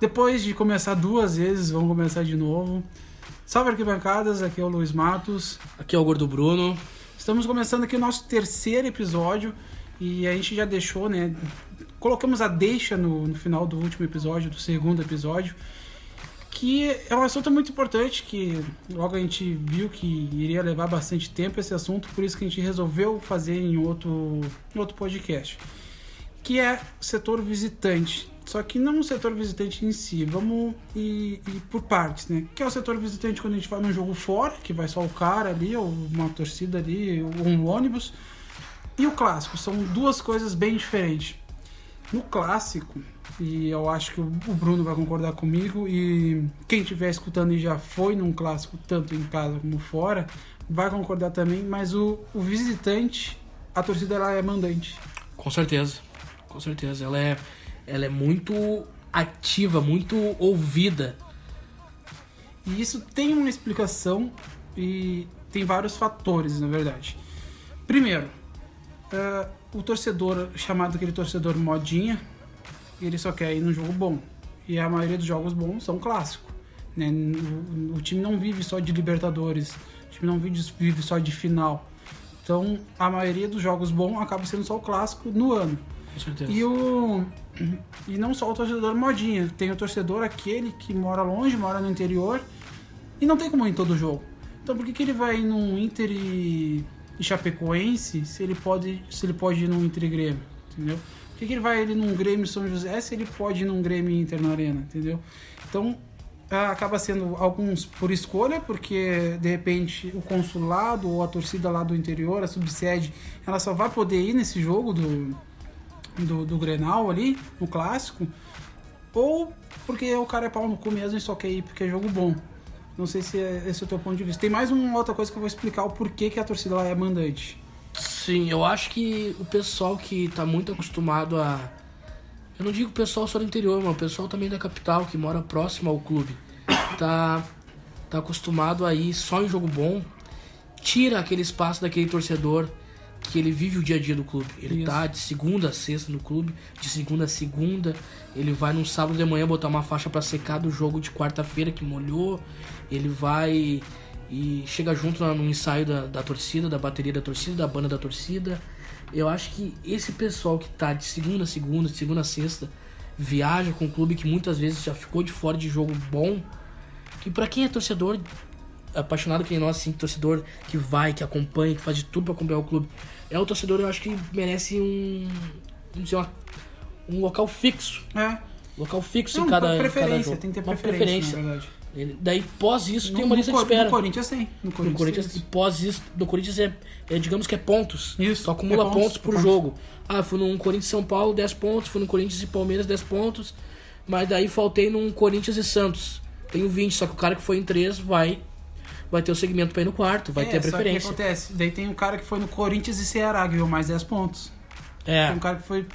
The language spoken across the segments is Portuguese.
Depois de começar duas vezes, vamos começar de novo. Salve arquibancadas, aqui é o Luiz Matos. Aqui é o Gordo Bruno. Estamos começando aqui o nosso terceiro episódio e a gente já deixou, né? Colocamos a deixa no, no final do último episódio, do segundo episódio, que é um assunto muito importante, que logo a gente viu que iria levar bastante tempo esse assunto, por isso que a gente resolveu fazer em outro, em outro podcast, que é setor visitante. Só que não o setor visitante em si, vamos ir, por partes, né? Que é o setor visitante quando a gente vai num jogo fora, que vai só o cara ali, ou uma torcida ali, ou um ônibus. E o clássico, são duas coisas bem diferentes. No clássico, e eu acho que o Bruno vai concordar comigo, e quem estiver escutando e já foi num clássico, tanto em casa como fora, vai concordar também, mas o, o visitante, a torcida lá é mandante. Com certeza, com certeza. Ela é ela é muito ativa, muito ouvida. E isso tem uma explicação e tem vários fatores, na verdade. Primeiro, uh, o torcedor, chamado aquele torcedor modinha, ele só quer ir num jogo bom. E a maioria dos jogos bons são clássicos. Né? O, o, time não vive só de Libertadores, o time não vive, vive só de final. Então, a maioria dos jogos bons acaba sendo só o clássico no ano. Com certeza. E o e não só o torcedor modinha, tem o torcedor aquele que mora longe, mora no interior e não tem como ir em todo jogo. Então por que, que ele vai num Inter e, e Chapecoense se ele pode se ele pode ir num Inter e Grêmio, entendeu? Por que, que ele vai ele num Grêmio São José se ele pode ir num Grêmio Inter na Arena, entendeu? Então acaba sendo alguns por escolha, porque de repente o consulado ou a torcida lá do interior, a subsede, ela só vai poder ir nesse jogo do, do, do Grenal ali, no clássico, ou porque o cara é pau no cu mesmo e só quer ir porque é jogo bom. Não sei se é esse é o teu ponto de vista. Tem mais uma outra coisa que eu vou explicar o porquê que a torcida lá é mandante. Sim, eu acho que o pessoal que tá muito acostumado a. Eu não digo pessoal só do interior, mas o pessoal também da capital, que mora próximo ao clube, tá, tá acostumado a ir só em jogo bom, tira aquele espaço daquele torcedor que ele vive o dia a dia do clube. Ele Isso. tá de segunda a sexta no clube, de segunda a segunda. Ele vai num sábado de manhã botar uma faixa para secar do jogo de quarta-feira que molhou. Ele vai e chega junto no ensaio da, da torcida, da bateria da torcida, da banda da torcida. Eu acho que esse pessoal que tá de segunda a segunda, de segunda a sexta, viaja com o clube que muitas vezes já ficou de fora de jogo bom. Que para quem é torcedor apaixonado que nem nós, assim, torcedor que vai, que acompanha, que faz de tudo para acompanhar o clube. É um torcedor, eu acho que merece um. Vamos dizer, uma, um local fixo. É. Local fixo Não, em cada, preferência, cada jogo. Tem que ter uma preferência, preferência. Daí, pós isso, no, tem uma lista de espera. No Corinthians tem. No Corinthians, no Corinthians tem. pós isso, no Corinthians é, é, digamos que é pontos. Isso. Tu acumula é pontos, pontos por pontos. jogo. Ah, fui num Corinthians São Paulo, 10 pontos. Fui no Corinthians e Palmeiras, 10 pontos. Mas daí faltei num Corinthians e Santos. Tenho 20, só que o cara que foi em 3 vai vai ter o segmento pra ir no quarto, vai é, ter a preferência. Só que acontece, daí tem um cara que foi no Corinthians e Ceará, ganhou mais 10 pontos. É. Tem um cara que foi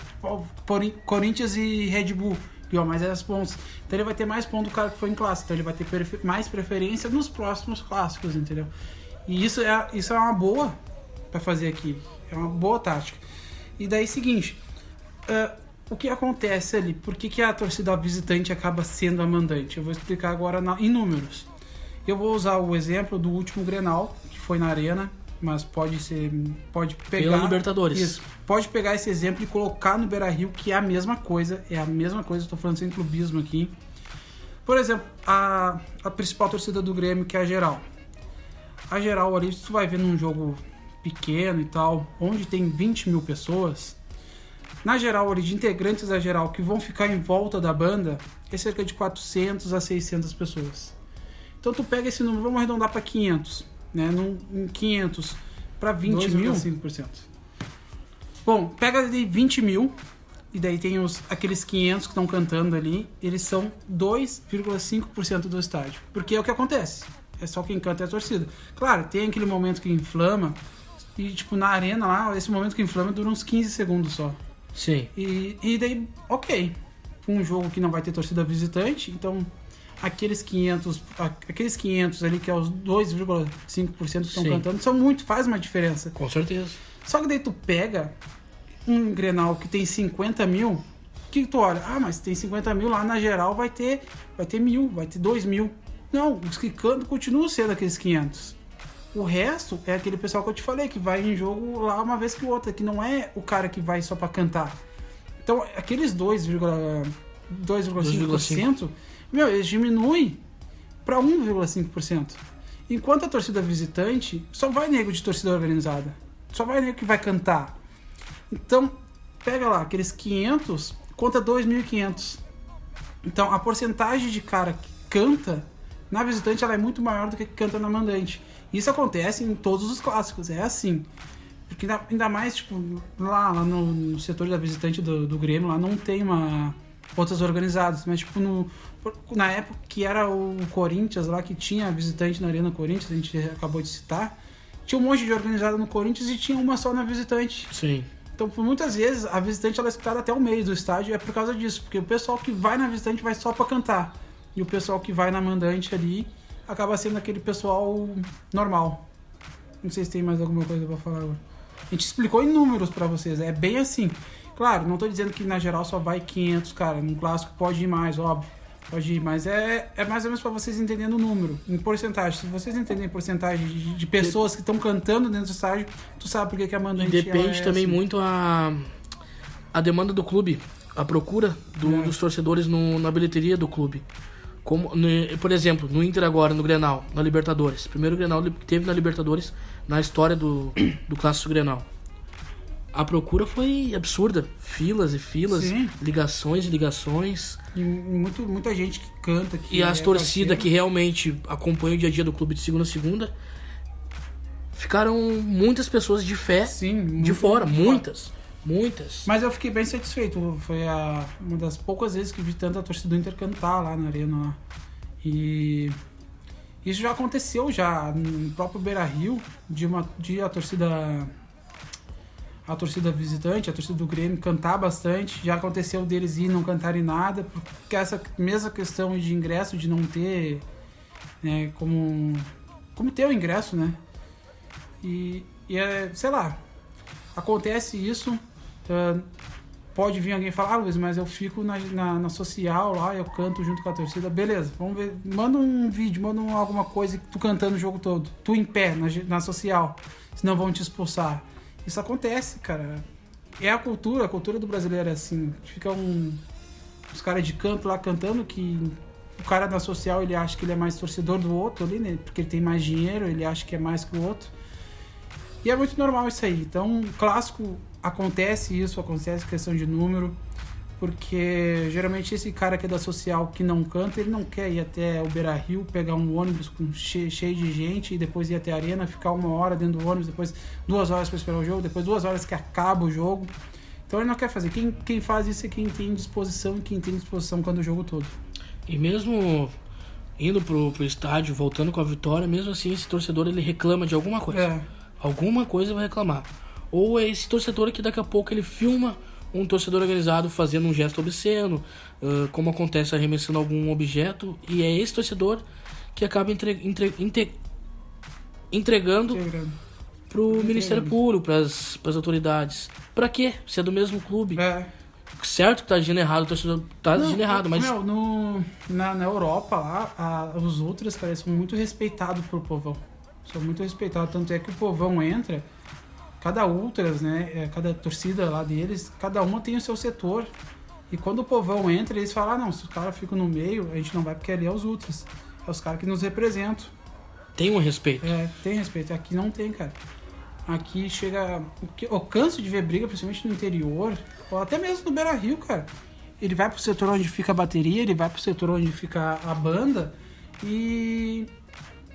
Corinthians e Red Bull, ganhou mais 10 pontos. Então ele vai ter mais pontos do cara que foi em classe, então ele vai ter mais preferência nos próximos clássicos, entendeu? E isso é, isso é uma boa para fazer aqui, é uma boa tática. E daí seguinte, uh, o que acontece ali? Por que, que a torcida visitante acaba sendo a mandante? Eu vou explicar agora na, em números. Eu vou usar o exemplo do último Grenal, que foi na Arena, mas pode ser. Pode pegar. Pela Libertadores. Isso. Pode pegar esse exemplo e colocar no Beira Rio, que é a mesma coisa. É a mesma coisa, estou falando sem clubismo aqui. Por exemplo, a, a principal torcida do Grêmio, que é a geral. A geral ali, tu vai ver num jogo pequeno e tal, onde tem 20 mil pessoas. Na geral, ali, de integrantes da geral que vão ficar em volta da banda, é cerca de 400 a 600 pessoas. Então tu pega esse número, vamos arredondar para 500, né? Num, 500 para 20 mil. 5%. Bom, pega de 20 mil e daí tem os, aqueles 500 que estão cantando ali, eles são 2,5% do estádio. Porque é o que acontece. É só quem canta é a torcida. Claro, tem aquele momento que inflama e tipo na arena lá, esse momento que inflama dura uns 15 segundos só. Sim. E, e daí, ok. Um jogo que não vai ter torcida visitante, então aqueles 500, aqueles 500 ali que é os 2,5% que estão cantando, são muito, faz uma diferença. Com certeza. Só que daí tu pega um Grenal que tem 50 mil, que tu olha? Ah, mas tem 50 mil lá na geral, vai ter, vai ter mil, vai ter dois mil. Não, os que cantam continuam sendo aqueles 500. O resto é aquele pessoal que eu te falei, que vai em jogo lá uma vez que outra, que não é o cara que vai só para cantar. Então, aqueles 2,5%, meu, eles diminuem para 1,5%. Enquanto a torcida visitante só vai nego de torcida organizada. Só vai nego que vai cantar. Então, pega lá, aqueles 500 conta 2.500. Então, a porcentagem de cara que canta na visitante ela é muito maior do que canta na mandante. Isso acontece em todos os clássicos, é assim. Porque ainda, ainda mais, tipo, lá, lá no, no, setor da visitante do, do Grêmio, lá não tem uma outras organizadas, mas tipo no na época que era o Corinthians lá que tinha visitante na Arena Corinthians, a gente acabou de citar, tinha um monte de organizada no Corinthians e tinha uma só na visitante. Sim. Então, por muitas vezes, a visitante ela é escutada até o meio do estádio é por causa disso, porque o pessoal que vai na visitante vai só para cantar. E o pessoal que vai na mandante ali acaba sendo aquele pessoal normal. Não sei se tem mais alguma coisa para falar agora. A gente explicou em números para vocês, é bem assim. Claro, não tô dizendo que na geral só vai 500, cara. No clássico pode ir mais, óbvio. Pode ir, mas é, é mais ou menos para vocês entenderem o número, em porcentagem. Se vocês entenderem porcentagem de, de pessoas que estão cantando dentro do estádio, tu sabe por que, que a mandante E depende é também assim. muito a, a demanda do clube, a procura do, É. dos torcedores no, na bilheteria do clube. Como, no- por exemplo, no Inter agora, no Grenal, na Libertadores. Primeiro Grenal que teve na Libertadores na história do, do Clássico Grenal. A procura foi absurda. Filas e filas, Sim. ligações e ligações. E muito, muita gente que canta. Que E as é torcidas que realmente acompanham o dia a dia do clube de segunda a segunda. Ficaram muitas pessoas de fé Sim, de muito- fora, muitas. Muitas. Mas eu fiquei bem satisfeito. Foi a, uma das poucas vezes que vi tanta torcida do Inter cantar lá na arena. Lá. E isso já aconteceu já no próprio Beira Rio, de, uma, de a torcida. A torcida visitante, a torcida do Grêmio cantar bastante. Já aconteceu deles ir não cantarem nada, porque essa mesma questão de ingresso, de não ter né, como, como ter o ingresso, né? E, e é, sei lá, acontece isso. ah, pode vir alguém falar, ah, Luiz, mas eu fico na, na, na social lá, eu canto junto com a torcida. Beleza, vamos ver. Manda um vídeo, manda um- alguma coisa que tu cantando o jogo todo. Tu em pé na, na social. Senão vão te expulsar. Isso acontece, cara. É a cultura, a cultura do brasileiro é assim. Fica um, os caras de canto lá cantando que o cara na social ele acha que ele é mais torcedor do outro ali, né? Porque ele tem mais dinheiro, ele acha que é mais que o outro. E é muito normal isso aí. Então, clássico acontece isso, acontece questão de número, porque geralmente esse cara que é da social que não canta, ele não quer ir até o Beira Rio, pegar um ônibus com che- cheio de gente e depois ir até a arena, ficar uma hora dentro do ônibus, depois duas horas para esperar o jogo, depois duas horas que acaba o jogo. Então ele não quer fazer. Quem, quem faz isso é quem tem disposição e quem tem disposição quando o jogo todo. E mesmo indo pro, pro estádio, voltando com a vitória, mesmo assim esse torcedor ele reclama de alguma coisa. É. Alguma coisa vai reclamar. Ou é esse torcedor que daqui a pouco ele filma um torcedor organizado fazendo um gesto obsceno, ah, como acontece arremessando algum objeto, e é esse torcedor que acaba entre, entre- entregando pro Entregando. Ministério Público, pras, pras autoridades. Pra quê? Se é do mesmo clube. É. Certo que tá agindo errado, o torcedor tá agindo errado, mas Meu, no, na, na Europa lá, a- os ultras, cara, são muito respeitados pelo povão. São muito respeitados. Tanto é que o povão entra, cada ultras, né? é, Cada torcida lá deles, cada uma tem o seu setor. E quando o povão entra, eles falam, ah, não, se os caras ficam no meio, a gente não vai porque ali é os ultras. É os caras que nos representam. tem um respeito. É, tem respeito. Aqui não tem, cara. Aqui chega. Eu canso de ver briga, principalmente no interior, ou até mesmo no Beira Rio, cara. Ele vai pro setor onde fica a bateria, ele vai pro setor onde fica a banda e.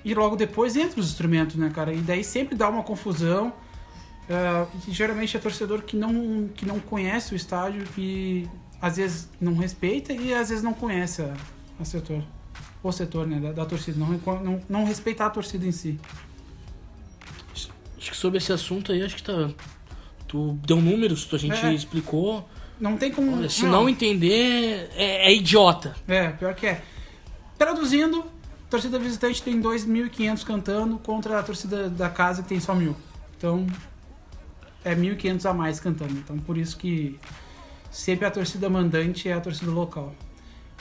E logo depois entra os instrumentos, né, cara? E daí sempre dá uma confusão. E geralmente é torcedor que não, que não conhece o estádio, que às vezes não respeita e às vezes não conhece a, a setor. O setor, né, da, da torcida. Não, não, não respeitar a torcida em si. Acho que sobre esse assunto aí, acho que tá. Tu deu números, tu, a gente É. explicou. Não tem como. Olha, se não entender, é, é idiota. É, pior que é. Traduzindo, a torcida visitante tem 2.500 cantando contra a torcida da casa que tem só mil. Então, é 1.500 a mais cantando. Então, por isso que sempre a torcida mandante é a torcida local.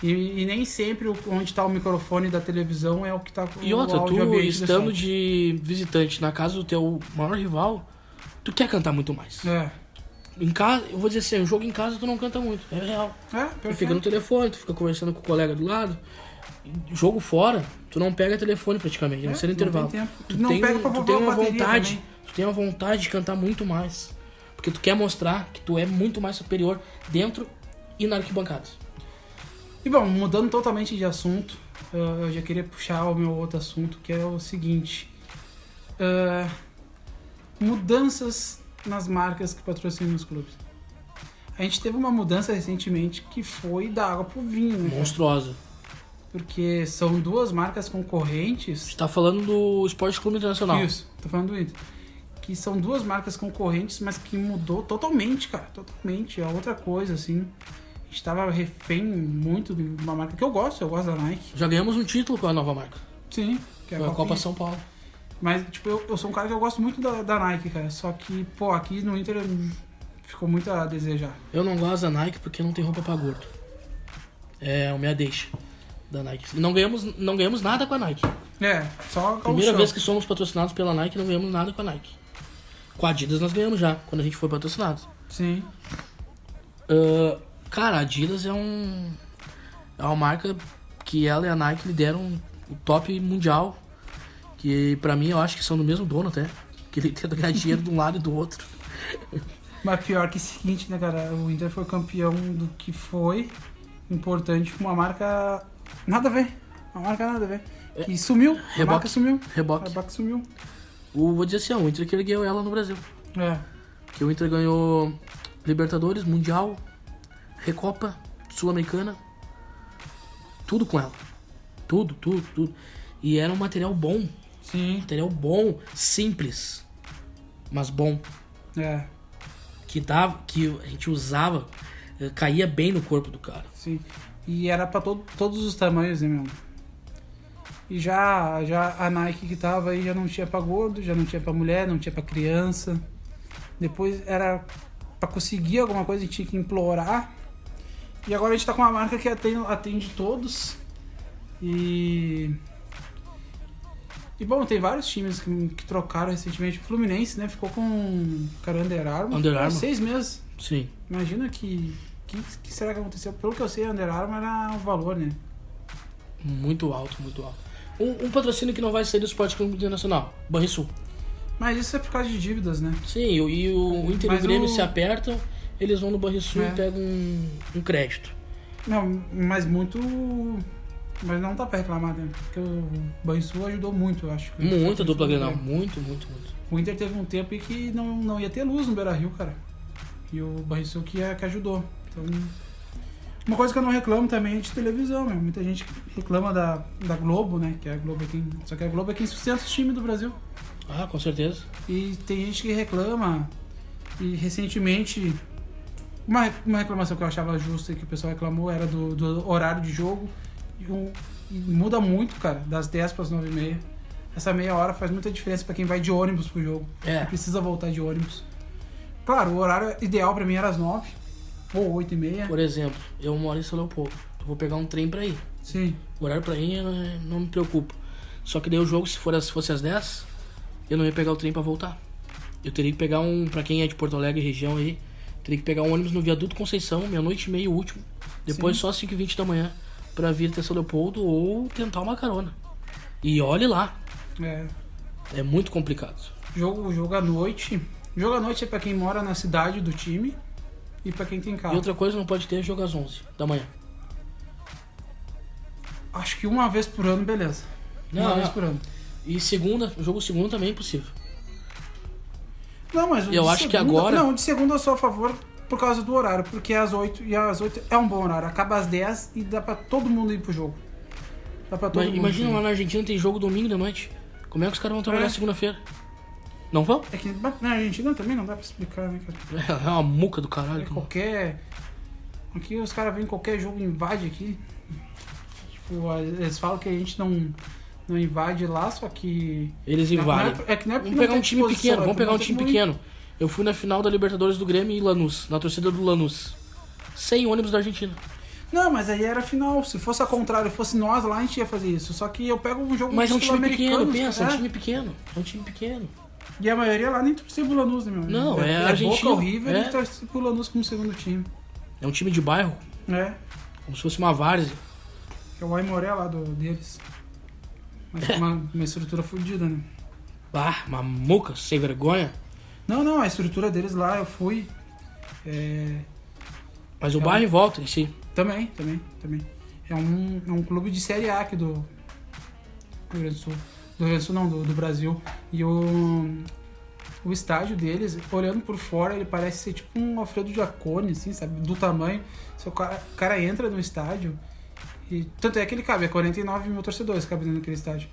E, e nem sempre onde está o microfone da televisão é o que está com E outra, tu estando de visitante na casa do teu maior rival, tu quer cantar muito mais. É, Em casa, eu vou dizer assim, o jogo em casa tu não canta muito, é real. é Tu fica no telefone, tu fica conversando com o colega do lado. Jogo fora, tu não pega telefone praticamente, a não É, ser no tem intervalo. tempo. Tu Não tem, pega pra tu tem uma vontade, também. tu tem uma vontade de cantar muito mais. Porque tu quer mostrar que tu é muito mais superior dentro e na arquibancada. E bom, mudando totalmente de assunto, uh, eu já queria puxar o meu outro assunto, que é o seguinte. uh, mudanças nas marcas que patrocinam os clubes. A gente teve uma mudança recentemente que foi da água pro vinho, né? Monstruosa. Porque são duas marcas concorrentes. Você tá falando do Esporte Clube Internacional. Isso, tô falando do Inter. Que são duas marcas concorrentes, mas que mudou totalmente, cara. Totalmente. É outra coisa, assim. A gente tava refém muito de uma marca que eu gosto, eu gosto da Nike. Já ganhamos um título com a nova marca. Sim, que é Foi a Copa. São Paulo. Mas, tipo, eu, eu sou um cara que eu gosto muito da, da Nike, cara. Só que, pô, aqui no Inter ficou muito a desejar. Eu não gosto da Nike porque não tem roupa pra gordo. É a minha deixa da Nike. Não ganhamos, não ganhamos nada com a Nike. É, só Primeira gauchão. vez que somos patrocinados pela Nike, não ganhamos nada com a Nike. Com a Adidas nós ganhamos já, quando a gente foi patrocinado. Sim. Ah, cara, a Adidas é um. É uma marca que ela e a Nike lideram o top mundial. Que pra mim eu acho que são do mesmo dono até. Que ele tenta ganhar dinheiro de um lado e do outro. Mas pior que o seguinte, né, cara? O Inter foi campeão do que foi importante com uma marca nada a ver. Uma marca nada a ver. Que sumiu. A Reboque. marca sumiu. A Reboque. marca sumiu. O, vou dizer assim, ó, o Inter que ergueu ela no Brasil. É. Que o Inter ganhou Libertadores, Mundial, Recopa, Sul-Americana. Tudo com ela. Tudo, tudo, tudo. E era um material bom. Sim. Material bom, simples, mas bom. É. Que dava, que a gente usava, eh, caía bem no corpo do cara. Sim. E era pra todo, todos os tamanhos, né, meu? E já, já a Nike que tava aí já não tinha pra gordo, já não tinha pra mulher, não tinha pra criança. Depois era pra conseguir alguma coisa a gente tinha que implorar. E agora a gente tá com uma marca que atende, atende todos. E. E bom, tem vários times que, que trocaram recentemente. O Fluminense, né? Ficou com. Cara, Under Armour. Under Armour. Seis meses. Sim. Imagina que. Que. que será que aconteceu? Pelo que eu sei, a Under Armour era o valor, né? Muito alto, muito alto. Um, um patrocínio que não vai ser do Esporte Clube Internacional, Banrisul. Mas isso é por causa de dívidas, né? Sim, e o- e o, Inter e Mas o Grêmio o- se apertam, eles vão no Banrisul É. e pegam um, um crédito. Não, mas muito. Mas não dá pra reclamar, né? Porque o Banrisul ajudou muito, eu acho. Muito a dupla Grenal, bem. muito, muito, muito. O Inter teve um tempo em que não, não ia ter luz no Beira Rio, cara. E o Banrisul que, é- que ajudou. Então. Uma coisa que eu não reclamo também é de televisão, meu. Muita gente reclama da, da Globo, né? Que a Globo é quem. Só que a Globo é quem sustenta os times do Brasil. Ah, com certeza. E tem gente que reclama. E recentemente, uma, uma reclamação que eu achava justa e que o pessoal reclamou era do, do horário de jogo. E, um- e muda muito, cara, das 10 para as 9 e meia. Essa meia hora faz muita diferença para quem vai de ônibus pro jogo. É. Precisa voltar de ônibus. Claro, o horário ideal para mim era as 9 ou 8 e meia. Por exemplo, eu moro em São Leopoldo. Eu vou pegar um trem pra ir. Sim, O horário pra ir eh, não me preocupa. Só que daí o jogo, se, for, se fosse às 10, eu não ia pegar o trem pra voltar. Eu teria que pegar um, pra quem é de Porto Alegre região aí, teria que pegar um ônibus no Viaduto Conceição, meia-noite e meia, o último. Depois Sim. só 5 h 20 da manhã pra vir até São Leopoldo ou tentar uma carona. E olhe lá, é. é muito complicado. Jogo, jogo à noite. Jogo à noite é para quem mora na cidade do time e para quem tem E carro. outra coisa, não pode ter jogo às 11 da manhã. Acho que uma vez por ano, beleza. Não, uma não. vez por ano. E segunda, jogo segundo também é impossível. Não, mas o Eu acho que segunda- agora- Não, de segunda eu sou a favor por causa do horário, porque às 8 e às 8 é um bom horário. Acaba às 10 e dá pra todo mundo ir pro jogo. Dá pra todo Mas mundo. imagina ir. lá na Argentina tem jogo domingo de noite. Como é que os caras vão trabalhar É. segunda-feira? Não vão? É que na Argentina também não dá pra explicar, né, cara? É uma muca do caralho. É qualquer. Aqui os caras vêm qualquer jogo e invade aqui. Tipo, eles falam que a gente não, não invade lá, só que. Eles não invadem. É, é que não é porque Vamos pegar um time pequeno, é vamos porque pegar um time pequeno. Eu fui na final da Libertadores do Grêmio e Lanús, na torcida do Lanús. 100 ônibus da Argentina. Não, mas aí era final. Se fosse ao contrário, fosse nós lá, a gente ia fazer isso. Só que eu pego um jogo Mas é um time pequeno, pensa, é um é. time pequeno. É um time pequeno. E a maioria lá nem torcia pro Lanús, né, meu? Não, é é argentino, Boca, o River é. e torce pro Lanús como segundo time. É um time de bairro, É. como se fosse uma várzea. É o Aimoré lá do, deles. Mas com uma, uma estrutura fodida, né? Ah, mamuca, sem vergonha. Não, não, a estrutura deles lá eu fui. É, Mas o É um- bairro em volta em si. também, também, também. É um, é um clube de Série A aqui do Rio Grande do Sul. Do Rio Grande do Sul não, do, do Brasil. E o, o estádio deles, olhando por fora, ele parece ser tipo um Alfredo Jacone, assim, sabe? Do tamanho. O cara, o cara entra no estádio, e tanto é que ele cabe, é 49 mil torcedores cabe dentro daquele estádio.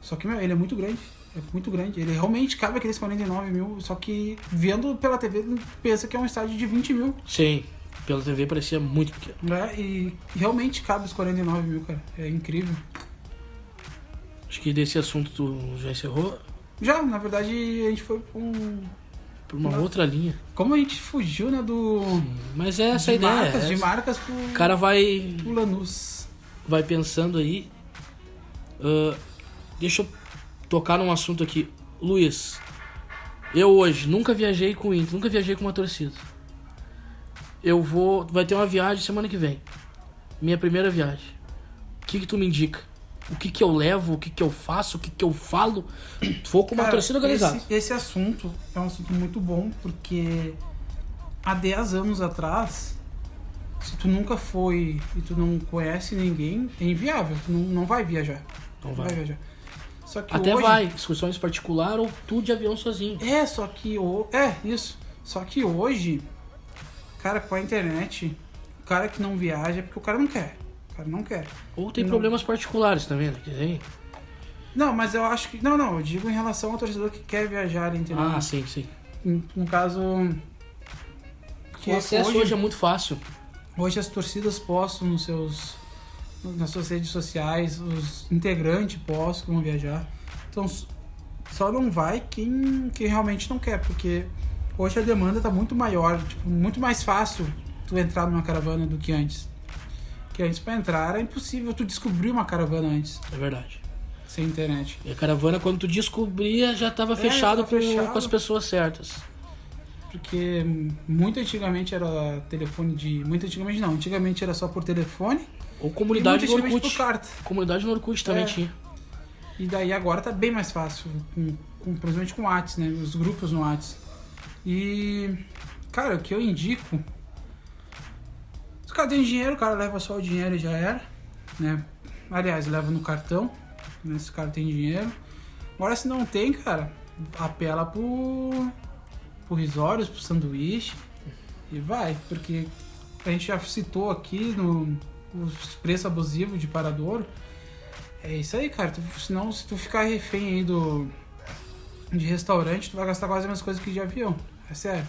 Só que, meu, ele é muito grande. É muito grande. Ele realmente cabe aqueles 49 mil, só que vendo pela TV, pensa que é um estádio de 20 mil. Sim, pela TV parecia muito pequeno. né? E realmente cabe os 49 mil, cara. É incrível. Acho que desse assunto tu já encerrou Já, na verdade, a gente foi pra um. por uma outra linha. Como a gente fugiu, né, do. Mas é essa de ideia. marcas, é de marcas pro, O cara vai, pro Lanús. vai pensando aí. Ah, deixa eu tocar num assunto aqui. Luiz, eu hoje nunca viajei com o Inter, nunca viajei com uma torcida. Eu vou. Vai ter uma viagem semana que vem. Minha primeira viagem. O que, que tu me indica? O que, que eu levo? O que, que eu faço? O que, que eu falo? Vou com uma Cara, torcida organizada. Esse, esse assunto é um assunto muito bom, porque há 10 anos atrás, se tu nunca foi e tu não conhece ninguém, é inviável. Tu não, não vai viajar. Não Não vai. vai viajar. Só que Até hoje, vai, excursões particular ou tu de avião sozinho. É, só que o é isso. Só que hoje, cara, com a internet, o cara que não viaja é porque o cara não quer. Cara não. Ou tem Não. problemas particulares também, né? Que tem. Não, mas eu acho que não, não. Eu digo em relação ao torcedor que quer viajar, entendeu? Ah, sim, sim. no, caso, que O acesso hoje, hoje é muito fácil. hoje as torcidas postam nos seus nas suas redes sociais, os integrantes postam que vão viajar. Então só não vai quem, quem realmente não quer, porque hoje a demanda está muito maior, tipo, muito mais fácil tu entrar numa caravana do que antes. Que antes para entrar era impossível tu descobrir uma caravana antes, É verdade. sem internet. E a caravana, quando tu descobria, já estava É, fechado, tava com, fechado. com as pessoas certas. Porque muito antigamente era telefone de. Muito antigamente não, antigamente era só por telefone. Ou comunidade no Orkut. por carta. Comunidade no Orkut também É. tinha. E daí agora tá bem mais fácil, com, com, principalmente com o Whats, né? Os grupos no Whats. E, cara, o que eu indico. Cara tem dinheiro, o cara leva só o dinheiro e já era, né? Aliás, leva no cartão, né? Se o cara tem dinheiro. Agora, se não tem, cara, apela pro, pro risórios, pro sanduíche e vai, porque a gente já citou aqui no os preços abusivos de Paradouro. É isso aí, cara. Senão, se tu ficar refém aí do. de restaurante, tu vai gastar quase as mesmas coisas que de avião. É sério.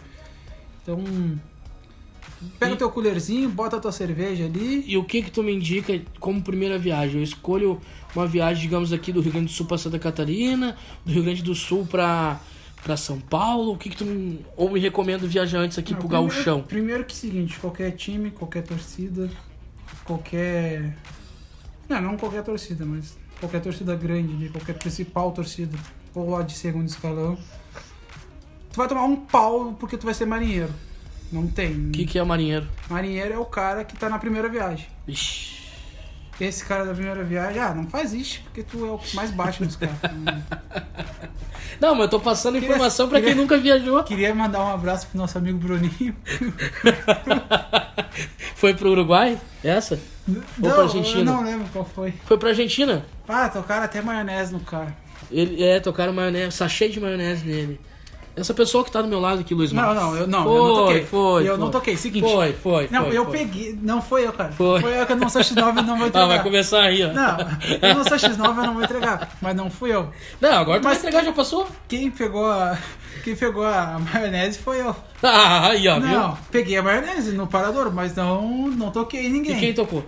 Então. Pega o teu colherzinho, bota a tua cerveja ali. E o que que tu me indica como primeira viagem? Eu escolho uma viagem, digamos, aqui do Rio Grande do Sul para Santa Catarina, do Rio Grande do Sul para para São Paulo. O que que tu me- ou me recomenda viajar antes aqui Não, pro primeiro- Gauchão? Primeiro que é o seguinte, qualquer time, qualquer torcida, qualquer. Não, não qualquer torcida, mas qualquer torcida grande ali, qualquer principal torcida, ou lá de segundo escalão. Tu vai tomar um pau porque tu vai ser marinheiro. Não tem. O que que é marinheiro? Marinheiro é o cara que tá na primeira viagem. Ixi. Esse cara da primeira viagem, ah, não faz isso, porque tu é o que mais bate nos caras. Não, mas eu tô passando Queria- informação pra quem nunca viajou. Queria mandar um abraço pro nosso amigo Bruninho. Foi pro Uruguai? Essa? Ou pra Argentina? Eu não lembro qual foi. Foi pra Argentina? Ah, tocaram até maionese no cara. Ele, é, tocaram maionese, sachê de maionese nele. Essa pessoa que tá do meu lado aqui, Luiz Não, Marcos. não, eu não, foi, eu não toquei. Foi, eu não foi. toquei. Seguinte. Foi, foi. Não, foi, eu foi. peguei. Não foi eu, cara. Foi. eu que eu não sou X9 e não vou Ah, entregar. vai começar aí, ó. Não, eu não sou X9 eu não vou entregar. Mas não fui eu. Não, agora tu vai Mas- entregar, já passou? Quem pegou a. Quem pegou a maionese foi eu. Ah, aí, ó, Não, peguei a maionese no parador, mas não, não toquei viu? ninguém. E quem tocou?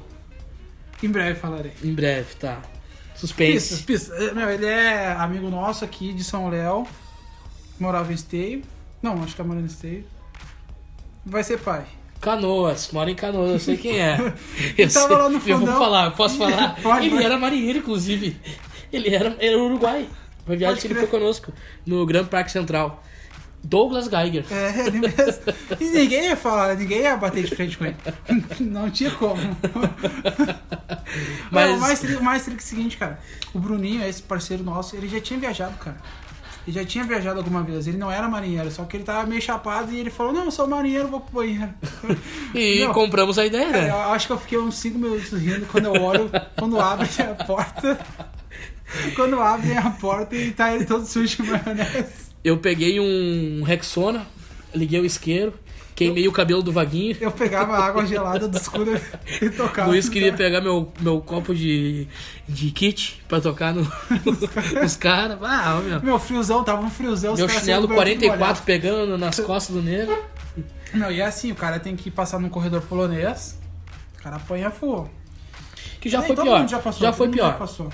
Em breve falarei. Em breve, tá. Suspense. pistas. É, Meu, ele é amigo nosso aqui de São Léo. Morava em Esteio. Não, acho que tá morando em Esteio. Vai ser pai. Canoas, mora em Canoas, eu sei quem é. Eu, tava sei- lá no eu vou fundão. falar, posso falar? Pode, ele pode. era marinheiro, inclusive. Ele era, era Uruguai. Foi viagem Pode que ele crer. foi conosco, no Grand Parque Central. Douglas Geiger. É, ele mesmo. E ninguém ia falar, ninguém ia bater de frente com ele. Não tinha como. Mas- Mas o mais, o mais é o seguinte, cara. O Bruninho, esse parceiro nosso, ele já tinha viajado, cara. Ele já tinha viajado alguma vez. Ele não era marinheiro, só que ele tava meio chapado e ele falou: Não, eu sou marinheiro, vou pro banheiro. E Não. compramos a ideia, Cara, né? eu acho que eu fiquei uns 5 minutos rindo quando eu olho, quando abre a porta. Quando abre a porta e tá ele todo sujo de maionese. Eu peguei um Rexona, liguei o isqueiro, queimei o cabelo do Vaguinho. Eu pegava a água gelada do escuro e tocava. Luiz queria pegar meu, meu copo de, de kit pra tocar no, nos caras. Ah, meu. Meu friozão, tava um friozão. os Meu chinelo sempre muito 44 pegando nas costas do negro. Não, e é assim, o cara tem que passar num corredor polonês. O cara apanha fogo. Que já Nem foi pior. Já, passou, Já foi pior. Já passou.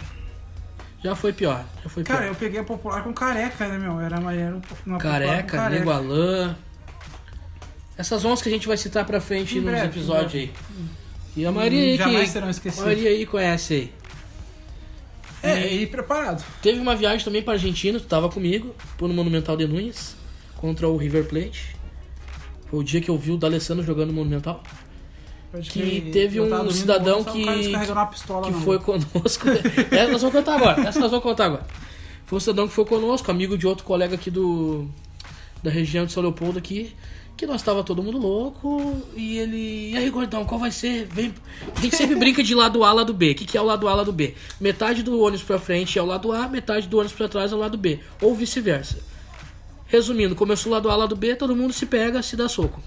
Já foi pior. Já foi pior. Cara, eu peguei a popular com careca, né, meu? Era maneiro. uma Careca, Nego Alain. Essas 11 que a gente vai citar pra frente Em nos breve, episódios aí. E a maioria aí Jamais que. serão A esquecidos. maioria aí conhece aí. É, e preparado. Teve uma viagem também pra Argentina, tu tava comigo, pro Monumental de Nunes, contra o River Plate. Foi o dia que eu vi o D'Alessandro jogando no Monumental. Pode Que crer. teve Eu um dormindo, cidadão só o que- cara descarregando uma pistola que na foi mão. conosco. Essa nós vamos contar agora. Essa nós vamos contar agora. Foi um cidadão que foi conosco, amigo de outro colega aqui do da região de São Leopoldo aqui, que nós tava todo mundo louco e ele, e aí gordão, qual vai ser? Vem, a gente sempre brinca de lado A, lado B. O que, que é o lado A, lado B? Metade do ônibus pra frente é o lado A, metade do ônibus pra trás é o lado B, ou vice-versa. Resumindo, começou o lado A, lado B, todo mundo se pega, se dá soco.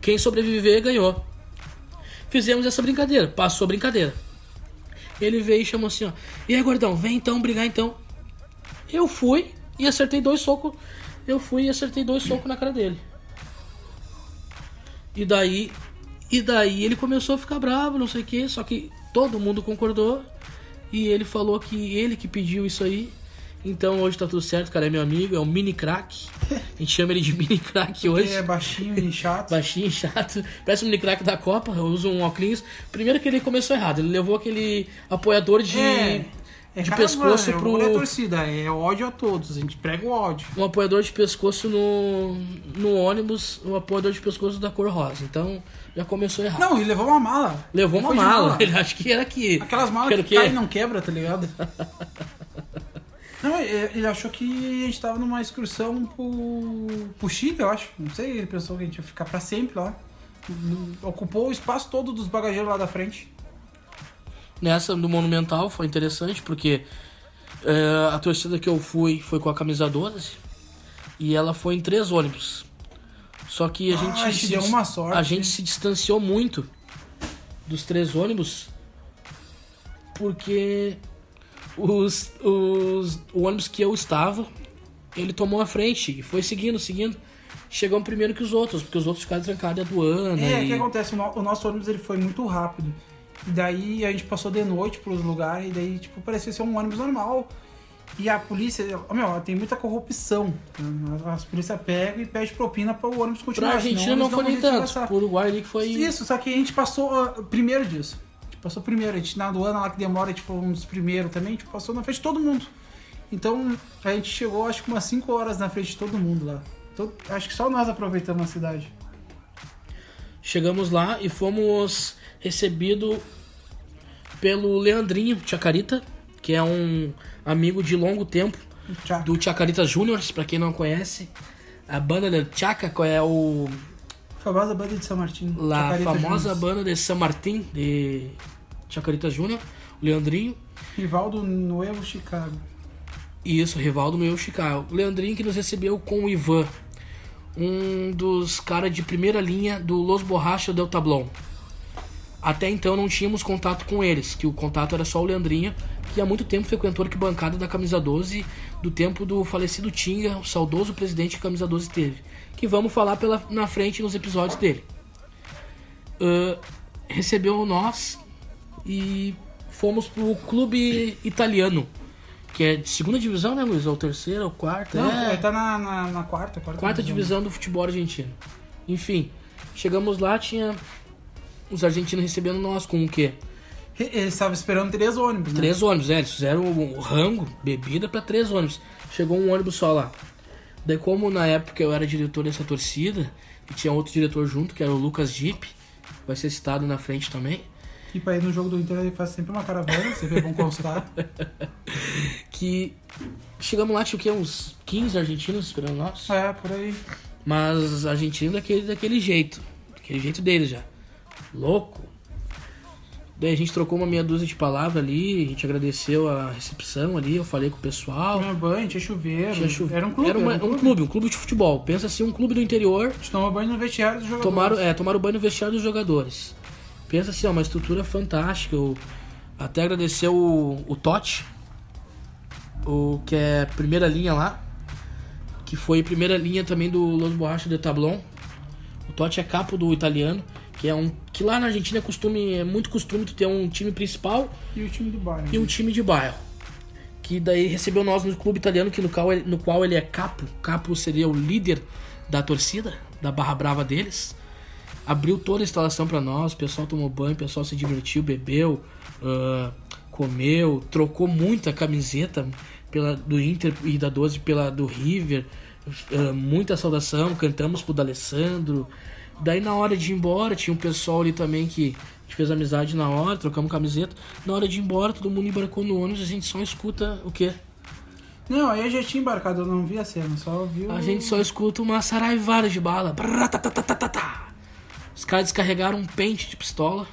Quem sobreviver ganhou. Fizemos essa brincadeira, passou a brincadeira. Ele veio e chamou assim, ó. E aí, gordão, vem então brigar então. Eu fui e acertei dois socos. Eu fui e acertei dois socos na cara dele. E daí. E daí ele começou a ficar bravo, não sei o que, só que todo mundo concordou. E ele falou que ele que pediu isso aí. Então hoje tá tudo certo, cara. É meu amigo, é um mini crack. A gente chama ele de mini crack hoje. Ele é baixinho e chato. Baixinho, chato. Parece um mini crack da Copa. Eu uso um óculos. Primeiro que ele começou errado. Ele levou aquele apoiador de, É, é de pescoço pro. Não é torcida, é ódio a todos. A gente prega o ódio. Um apoiador de pescoço no, no ônibus. Um apoiador de pescoço da cor rosa. Então já começou errado. Não, ele levou uma mala. Levou uma de mala. Ele acha que era aqui. Aquelas malas Quero que o quê? caem e não quebra, tá ligado? Não, ele ele achou que a gente tava numa excursão pro, pro Chile, eu acho. Não sei, ele pensou que a gente ia ficar pra sempre lá. Ocupou o espaço todo dos bagageiros lá da frente. Nessa do Monumental foi interessante porque é, a torcida que eu fui foi com a camisa 12 e ela foi em três ônibus. Só que a Ah, gente, te se, deu uma sorte. a gente se distanciou muito dos três ônibus porque os, os, o ônibus que eu estava ele tomou a frente e foi seguindo, seguindo. Chegamos primeiro que os outros, porque os outros ficaram trancados em aduana. É, o e... que acontece? O nosso ônibus ele foi muito rápido. E daí a gente passou de noite pros lugares, e daí, tipo, parecia ser um ônibus normal. E a polícia, meu, tem muita corrupção. As polícia pega e pede propina para o ônibus continuar. Pra Argentina não eles foi nem tanto. passar. Pro Uruguai ali que foi. Isso, só que a gente passou ah, primeiro disso. A gente passou primeiro. A gente na aduana lá que demora, a gente foi um dos primeiros também, a gente passou na frente de todo mundo. Então a gente chegou acho que umas 5 horas na frente de todo mundo lá. Todo- acho que só nós aproveitamos a cidade. Chegamos lá e fomos recebidos pelo Leandrinho Chacarita, que é um amigo de longo tempo do Chacarita Juniors, pra quem não conhece. A banda de Chaca, é o Famosa banda de São Martin. a Chacarita famosa Juniors. banda de San Martín de Chacarita Júnior, o Leandrinho. Rival do Nuevo Chicago. Isso, rival do meu Chicago. O Leandrinho que nos recebeu com o Ivan, um dos caras de primeira linha do Los Borrachos del Tablón. Até então não tínhamos contato com eles, que o contato era só o Leandrinho, que há muito tempo frequentou a arquibancada da Camisa 12, do tempo do falecido Tinga, o saudoso presidente que a Camisa 12 teve. Que vamos falar pela, na frente nos episódios dele. Ah, recebeu nós e fomos pro clube italiano, que é de segunda divisão, né, Luiz? Ou terceira, ou quarta? Não, é, tá na, na, na quarta, quarta, quarta divisão do futebol argentino. Enfim, Chegamos lá, tinha os argentinos recebendo nós com o quê? Eles estavam esperando três ônibus, né? Três ônibus, é, eles fizeram o rango, bebida pra três ônibus. Chegou um ônibus só lá. Daí como na época eu era diretor dessa torcida, e tinha outro diretor junto, que era o Lucas Jeep, vai ser citado na frente também. E pra ir no jogo do Inter ele faz sempre uma caravana, sempre é bom constar. que chegamos lá, tinha o quê? Uns 15 argentinos esperando nós. é, por aí. Mas argentino daquele, daquele jeito. Daquele jeito deles já. Louco. Daí a gente trocou uma meia dúzia de palavras ali, a gente agradeceu a recepção ali, eu falei com o pessoal. Tinha banho, tinha chuveiro. Tinha Era um clube. Era uma- era um clube, um clube de futebol. Pensa assim, um clube do interior. A gente tomou banho no vestiário dos jogadores. Tomaram, é, tomaram banho no vestiário dos jogadores. Pensa assim, ó, uma estrutura fantástica. Eu até agradecer o, o Totti, o que é primeira linha lá, que foi primeira linha também do Los Borrachos de Tablon. O Totti é capo do italiano, que é um que lá na Argentina é costume, é muito costume tu ter um time principal E o time do bairro. e um time de bairro. Que daí recebeu nós no clube italiano, que no qual, ele, no qual ele é capo. Capo seria o líder da torcida, da barra brava deles. Abriu toda a instalação pra nós, o pessoal tomou banho, o pessoal se divertiu, bebeu, ah, comeu, trocou muita camiseta pela, do Inter e da 12 pela do River. ah, muita saudação, cantamos pro D'Alessandro. Daí na hora de ir embora, tinha um pessoal ali também que a gente fez amizade na hora, trocamos camiseta. Na hora de ir embora, todo mundo embarcou no ônibus, a gente só escuta o quê? Não, aí eu já tinha embarcado, eu não vi a cena, só vi o... A gente só escuta uma saraivada de bala. Brrratatatata. Os caras descarregaram um pente de pistola.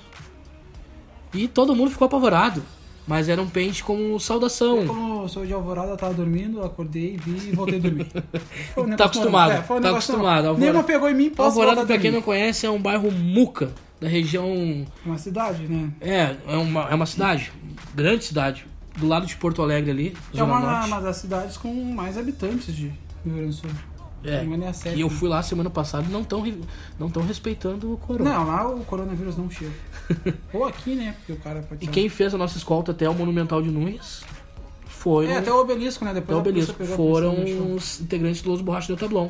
E todo mundo ficou apavorado. Mas era um pente como saudação. Como eu sou de Alvorada, eu tava dormindo, acordei, vi e voltei a dormir. Um Tá acostumado. É, um tá acostumado. Alvorada- Nenhuma pegou em mim, posso Alvorada, pra quem não conhece, é um bairro Muca, da região. Uma cidade, né? É, é uma, é uma cidade, grande cidade, do lado de Porto Alegre ali, É uma, uma das cidades com mais habitantes de Rio Grande do Sul. É, é sétima. e eu fui lá semana passada e não estão não tão respeitando o corona. Não, lá o coronavírus não chega. Ou aqui, né? Porque o cara pode E quem fez a nossa escolta até o Monumental de Nunes foi É, até o obelisco, né? até Depois o a polícia obelisco. Foram os integrantes do Los Borrachos do Tablon.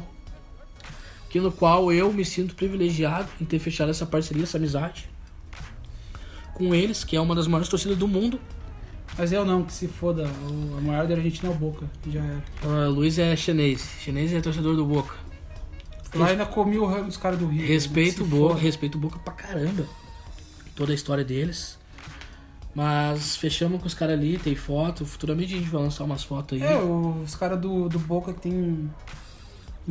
Que no qual eu me sinto privilegiado em ter fechado essa parceria, essa amizade com eles, que é uma das maiores torcidas do mundo. Mas eu não, que se foda. O, a maior da Argentina é o Boca. Já era. Ah, Luiz é chinês. Chinês é torcedor do Boca. Lá ainda comi o rango dos caras do Rio. Respeito o Boca, foda. respeito o Boca pra caramba. Toda a história deles. Mas fechamos com os caras ali, tem foto. Futuramente a gente vai lançar umas fotos aí. É, os caras do, do Boca que tem o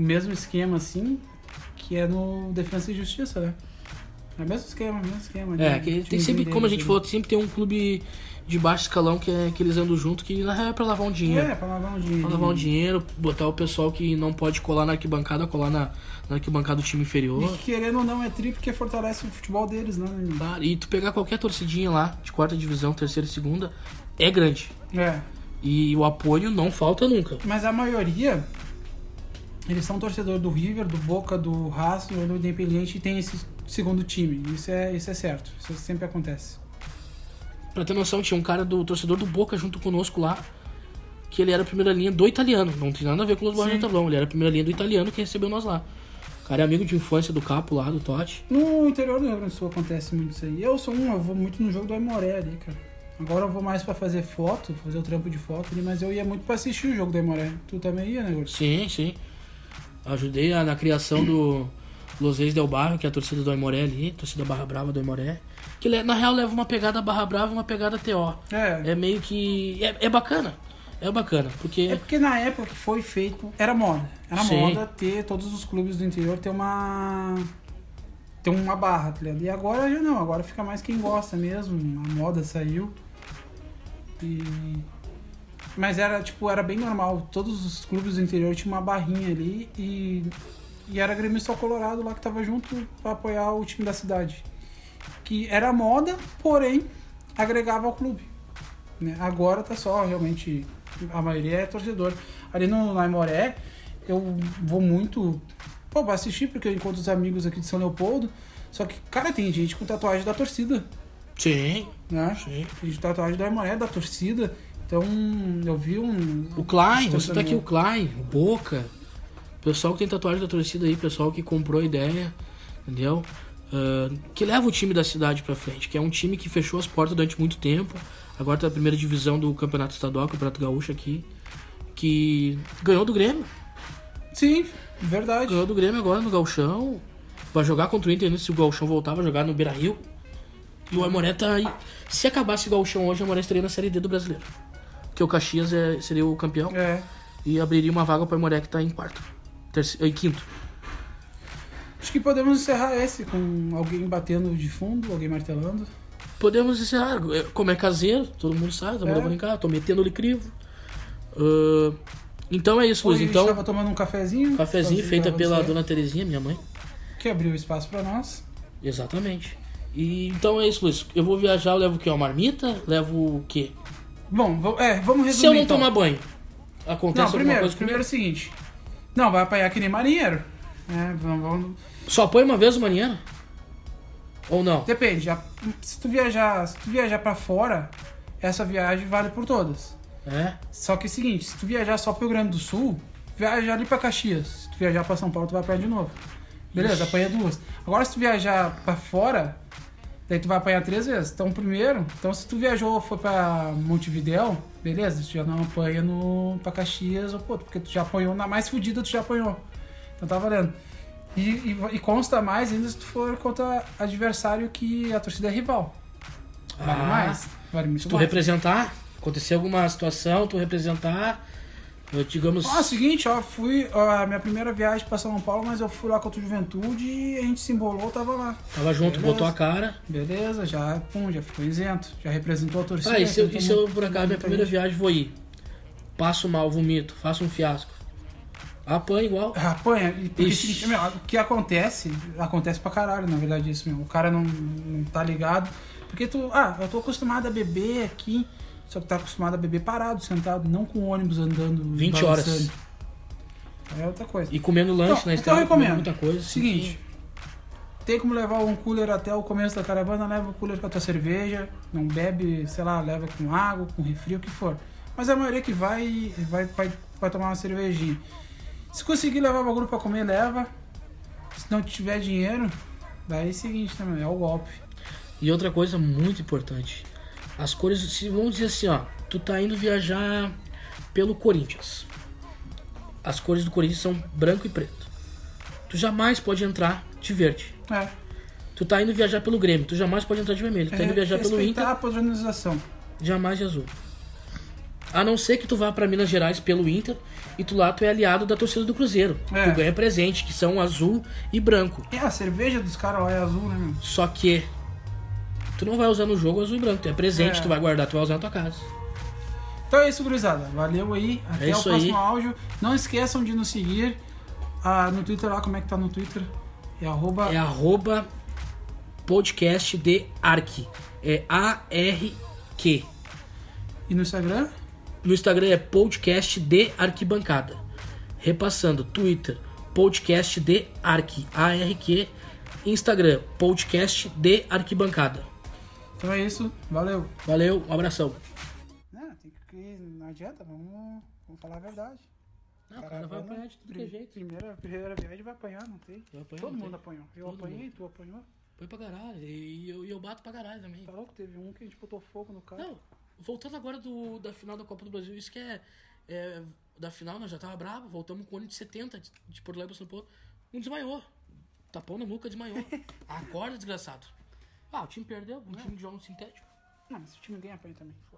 mesmo esquema, assim, que é no Defesa e Justiça, né? É o mesmo esquema, mesmo esquema. É, né? que tem sempre, como a gente falou, sempre tem um clube de baixo escalão que, é, que eles andam junto, que na real é pra lavar um dinheiro. É, pra lavar um dinheiro. Pra lavar um dinheiro, botar o pessoal que não pode colar na arquibancada, colar na, na arquibancada do time inferior. E querendo ou não, é tri porque fortalece o futebol deles, né? E tu pegar qualquer torcidinha lá, de quarta divisão, terceira e segunda, é grande. É. E o apoio não falta nunca. Mas a maioria, eles são torcedor do River, do Boca, do Racing do Independiente e tem esse segundo time. Isso é, isso é certo. Isso sempre acontece. Pra ter noção, tinha um cara do torcedor do Boca junto conosco lá, que ele era a primeira linha do italiano. Não tem nada a ver com os Borges Sim. do Tablão, ele era a primeira linha do italiano que recebeu nós lá. O cara é amigo de infância do Capo lá, do Totti. No interior do Rio Grande do Sul acontece muito isso aí. Eu sou um, eu vou muito no jogo do Aimoré ali, cara. Agora eu vou mais pra fazer foto, fazer o trampo de foto ali, mas eu ia muito pra assistir o jogo do Aimoré. Tu também ia, né, Gordo? Sim, sim. Ajudei a- na criação do Los Reis Del Barro, que é a torcida do Aimoré ali, torcida Barra Brava do Aimoré. Que na real leva uma pegada Barra Brava e uma pegada TO. É. É meio que. É, é bacana. É bacana, porque. É porque na época que foi feito, era moda. Era Sim. moda ter todos os clubes do interior ter uma. ter uma barra, tá ligado? E agora já não, agora fica mais quem gosta mesmo. A moda saiu. E. Mas era, tipo, era bem normal. Todos os clubes do interior tinham uma barrinha ali e. E era gremista colorado lá que tava junto pra apoiar o time da cidade. Que era moda, porém agregava ao clube. né? Agora tá só realmente. A maioria é torcedor. Ali no Naimoré, eu vou muito. Pô, pra assistir, porque eu encontro os amigos aqui de São Leopoldo. Só que, cara, tem gente com tatuagem da torcida, Sim, né? sim. Tem tatuagem da Naimoré, da torcida. Então, eu vi um. O Klein, você tá aqui, o. Klein, o Boca. Pessoal que tem tatuagem da torcida aí, pessoal que comprou a ideia. entendeu? Ah, que leva o time da cidade pra frente, que é um time que fechou as portas durante muito tempo. Agora tá na primeira divisão do Campeonato Estadual, Campeonato Gaúcho aqui, que ganhou do Grêmio. Sim, verdade. Ganhou do Grêmio agora no Galchão. Vai jogar contra o Inter né, se o Galchão voltar, vai jogar no Beira Rio. E o Aimoré tá aí. Se acabasse o Galchão hoje, o Aimoré estaria na Série D do Brasileiro. Porque o Caxias é- seria o campeão É. e abriria uma vaga para o Aimoré que tá em quarto. Terce... Em quinto. Acho que podemos encerrar esse com alguém batendo de fundo, alguém martelando. Podemos encerrar. É, Como é caseiro, todo mundo sabe, todo mundo É. brincar, tô metendo-lhe crivo. Ah, então é isso, Luiz. Hoje a gente Então, tava tomando um cafezinho. cafezinho feita pela dona Terezinha, minha mãe. Que abriu espaço pra nós. Exatamente. E então é isso, Luiz. Eu vou viajar, eu levo o quê? Uma marmita? Levo o quê? Bom, é, vamos resumir. Se eu não então. tomar banho, acontece Não, alguma primeiro, coisa primeiro é o seguinte. Não, vai apanhar que nem marinheiro. É, vamos, vamos- Só apoia uma vez o marinheiro? Ou não? Depende. Se tu viajar, se tu viajar para fora, essa viagem vale por todas. É? Só que é o seguinte, se tu viajar só pro Rio Grande do Sul, viaja ali pra Caxias. Se tu viajar pra São Paulo, tu vai apanhar de novo. Beleza, Ixi. apanha duas. Agora se tu viajar pra fora, daí tu vai apanhar três vezes. Então primeiro, então se tu viajou foi pra Montevidéu, beleza, tu já não apanha no pra Caxias ou pô, porque tu já apanhou na mais fodida, tu já apanhou. Então tá valendo. E, e, e consta mais ainda se tu for contra adversário que a torcida é rival. Vale Ah, mais. Vale muito Se tu mais. representar, acontecer alguma situação, tu representar, eu, digamos. Ó, seguinte, ó, fui. Ó, a minha primeira viagem pra São Paulo, mas eu fui lá contra o Juventude e a gente se embolou, tava lá. Tava junto, Beleza. botou a cara. Beleza, já, pum, já ficou isento. Já representou a torcida. Ah, e se eu, e representou se eu por acaso, minha primeira viagem, vou ir? Passo mal, vomito, faço um fiasco. Apanha igual. Apanha, e porque seguinte, meu, o que acontece, acontece pra caralho, na verdade, isso mesmo. O cara não, não tá ligado. Porque tu, ah, eu tô acostumado a beber aqui, só que tá acostumado a beber parado, sentado, não com ônibus andando. 20 horas. É outra coisa. E comendo lanche Então, na então eu estrada, comendo recomendo. muita coisa. assim, Seguinte, tem como levar um cooler até o começo da caravana, leva o cooler com a tua cerveja, não bebe, sei lá, leva com água, com refri, o que for. Mas a maioria que vai, vai, vai, vai tomar uma cervejinha. Se conseguir levar o bagulho pra comer, leva. Se não tiver dinheiro, daí é o seguinte, né, mano? É o golpe. E outra coisa muito importante. As cores, se vamos dizer assim, ó, tu tá indo viajar pelo Corinthians. As cores do Corinthians são branco e preto. Tu jamais pode entrar de verde. É. Tu tá indo viajar pelo Grêmio, tu jamais pode entrar de vermelho. Tu tá indo viajar pelo Inter, a padronização. jamais de azul. A não ser que tu vá pra Minas Gerais pelo Inter e tu lá tu é aliado da torcida do Cruzeiro. É. Tu ganha presente, que são azul e branco. É, a cerveja dos caras lá é azul, né, meu? Só que tu não vai usar no jogo azul e branco. Tu é presente, É. tu vai guardar, tu vai usar na tua casa. Então é isso, gurizada. Valeu aí. Até É o próximo aí. áudio. Não esqueçam de nos seguir ah, no Twitter lá. Como é que tá no Twitter? É arroba... É arroba podcast de Arq. É A-R-Q. E no Instagram? No Instagram é podcast de arquibancada. Repassando, Twitter, podcast de Arq. A-R-Q. Instagram, podcast de arquibancada. Então é isso. Valeu. Valeu, um abração. Não, tem que... Não adianta. Vamos, vamos falar a verdade. Não, o cara vai apanhar de tudo que é jeito. Primeira, primeira viagem vai apanhar, não tem? Apanhar, Todo não mundo tem. apanhou. Eu Todo apanhei, mundo. tu apanhou. Foi pra caralho. E eu, eu bato pra caralho também. Tá louco? Teve um que a gente botou fogo no carro. Não, voltando agora do, da final da Copa do Brasil, isso que é, é, Da final, nós já tava bravo, voltamos com o ano de 70, de, de Porto Alegre pra São Paulo. Um desmaiou. Tapão na nuca, desmaiou. Acorda, desgraçado. Ah, o time perdeu, um time de jogo sintético. Não, mas o time ganha apanha também. Foda-se.